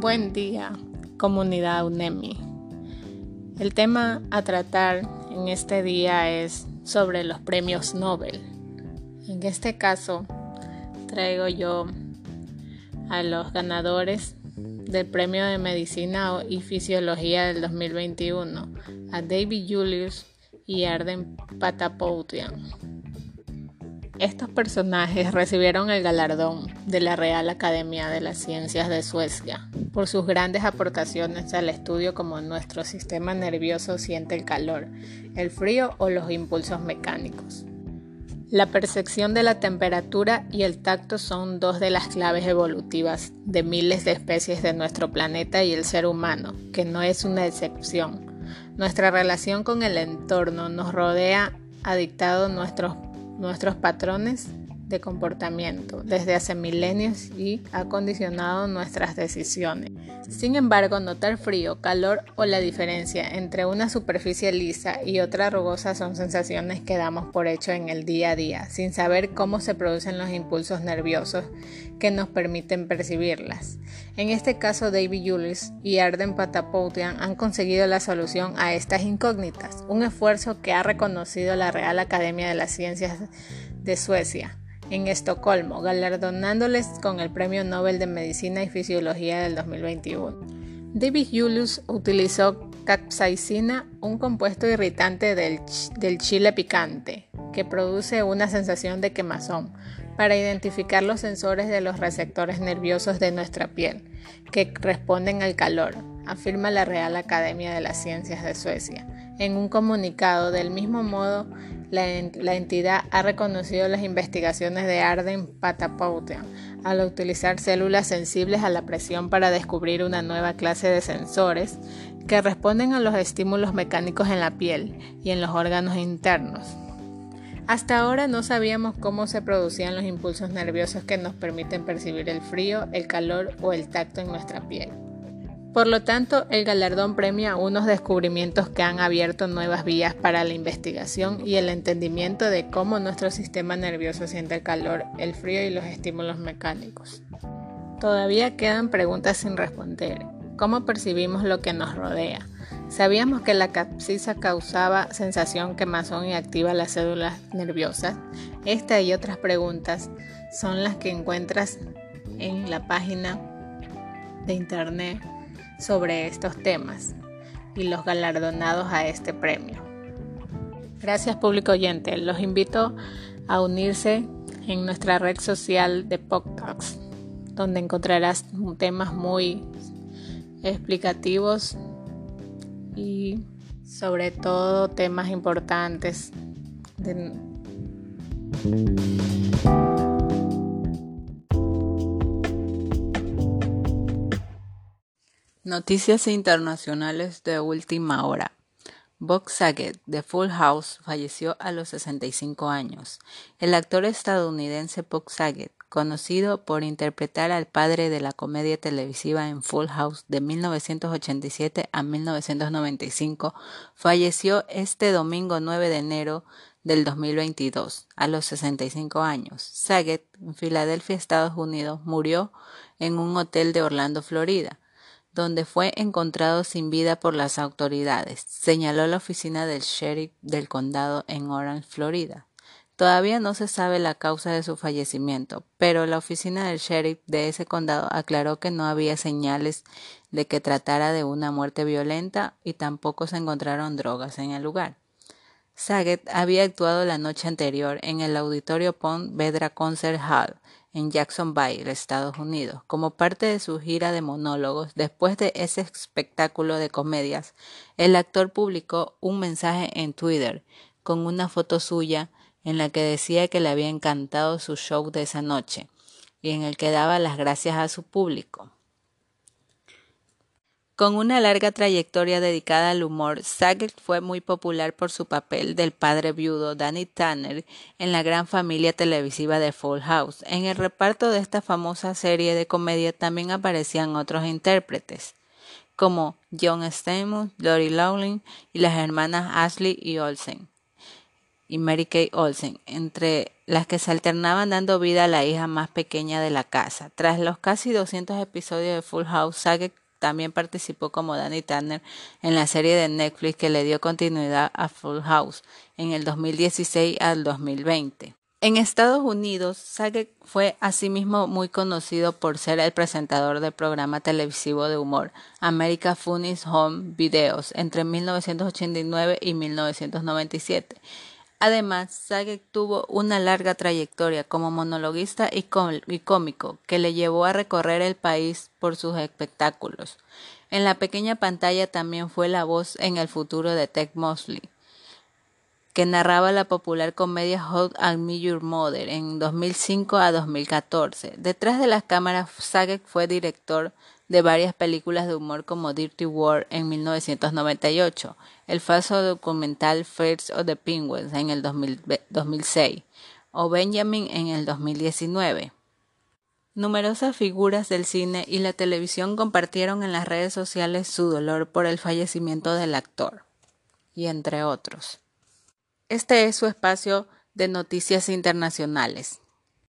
Buen día, comunidad UNEMI. El tema a tratar en este día es sobre los premios Nobel. En este caso, traigo yo a los ganadores del Premio de Medicina y Fisiología del 2021, a David Julius y Arden Patapoutian. Estos personajes recibieron el galardón de la Real Academia de las Ciencias de Suecia por sus grandes aportaciones al estudio como nuestro sistema nervioso siente el calor, el frío o los impulsos mecánicos. La percepción de la temperatura y el tacto son dos de las claves evolutivas de miles de especies de nuestro planeta y el ser humano, que no es una excepción. Nuestra relación con el entorno nos rodea ha dictado nuestros nuestros patrones de comportamiento desde hace milenios y ha condicionado nuestras decisiones. Sin embargo, notar frío, calor o la diferencia entre una superficie lisa y otra rugosa son sensaciones que damos por hecho en el día a día, sin saber cómo se producen los impulsos nerviosos que nos permiten percibirlas. En este caso, David Julius y Arden Patapoutian han conseguido la solución a estas incógnitas, un esfuerzo que ha reconocido la Real Academia de las Ciencias de Suecia en Estocolmo, galardonándoles con el Premio Nobel de Medicina y Fisiología del 2021. David Julius utilizó capsaicina, un compuesto irritante del, del chile picante, que produce una sensación de quemazón, para identificar los sensores de los receptores nerviosos de nuestra piel, que responden al calor, afirma la Real Academia de las Ciencias de Suecia. En un comunicado, del mismo modo, la, entidad ha reconocido las investigaciones de Arden Patapoutian al utilizar células sensibles a la presión para descubrir una nueva clase de sensores que responden a los estímulos mecánicos en la piel y en los órganos internos. Hasta ahora no sabíamos cómo se producían los impulsos nerviosos que nos permiten percibir el frío, el calor o el tacto en nuestra piel. Por lo tanto, el galardón premia unos descubrimientos que han abierto nuevas vías para la investigación y el entendimiento de cómo nuestro sistema nervioso siente el calor, el frío y los estímulos mecánicos. Todavía quedan preguntas sin responder. ¿Cómo percibimos lo que nos rodea? ¿Sabíamos que la capsisa causaba sensación quemazón y activa las células nerviosas? Esta y otras preguntas son las que encuentras en la página de internet sobre estos temas y los galardonados a este premio. Gracias público oyente, los invito a unirse en nuestra red social de podcast, donde encontrarás temas muy explicativos y sobre todo temas importantes. Noticias internacionales de última hora. Bob Saget de Full House falleció a los 65 años. El actor estadounidense Bob Saget, conocido por interpretar al padre de la comedia televisiva en Full House de 1987 a 1995, falleció este domingo 9 de enero del 2022 a los 65 años. Saget, en Filadelfia, Estados Unidos, murió en un hotel de Orlando, Florida donde fue encontrado sin vida por las autoridades, señaló la oficina del sheriff del condado en Orange, Florida. Todavía no se sabe la causa de su fallecimiento, pero la oficina del sheriff de ese condado aclaró que no había señales de que tratara de una muerte violenta y tampoco se encontraron drogas en el lugar. Saget había actuado la noche anterior en el auditorio Pond Vedra Concert Hall en Jacksonville, Estados Unidos, como parte de su gira de monólogos. Después de ese espectáculo de comedias, el actor publicó un mensaje en Twitter con una foto suya en la que decía que le había encantado su show de esa noche y en el que daba las gracias a su público. Con una larga trayectoria dedicada al humor, Saget fue muy popular por su papel del padre viudo Danny Tanner en la gran familia televisiva de Full House. En el reparto de esta famosa serie de comedia también aparecían otros intérpretes, como John Stamos, Lori Lowling y las hermanas Ashley y Olsen. y Mary Kay Olsen, entre las que se alternaban dando vida a la hija más pequeña de la casa. Tras los casi 200 episodios de Full House, Saget también participó como Danny Tanner en la serie de Netflix que le dio continuidad a Full House en el 2016 al 2020. En Estados Unidos, Saget fue asimismo muy conocido por ser el presentador del programa televisivo de humor America Funny's Home Videos entre 1989 y 1997. Además, Saget tuvo una larga trayectoria como monologuista y, cómico que le llevó a recorrer el país por sus espectáculos. En la pequeña pantalla también fue la voz en el futuro de Ted Mosley que narraba la popular comedia Hot and Me Your Mother en 2005 a 2014. Detrás de las cámaras, Saget fue director de varias películas de humor como Dirty World en 1998, el falso documental First of the Penguins en el 2006 o Benjamin en el 2019. Numerosas figuras del cine y la televisión compartieron en las redes sociales su dolor por el fallecimiento del actor, y entre otros. Este es su espacio de noticias internacionales.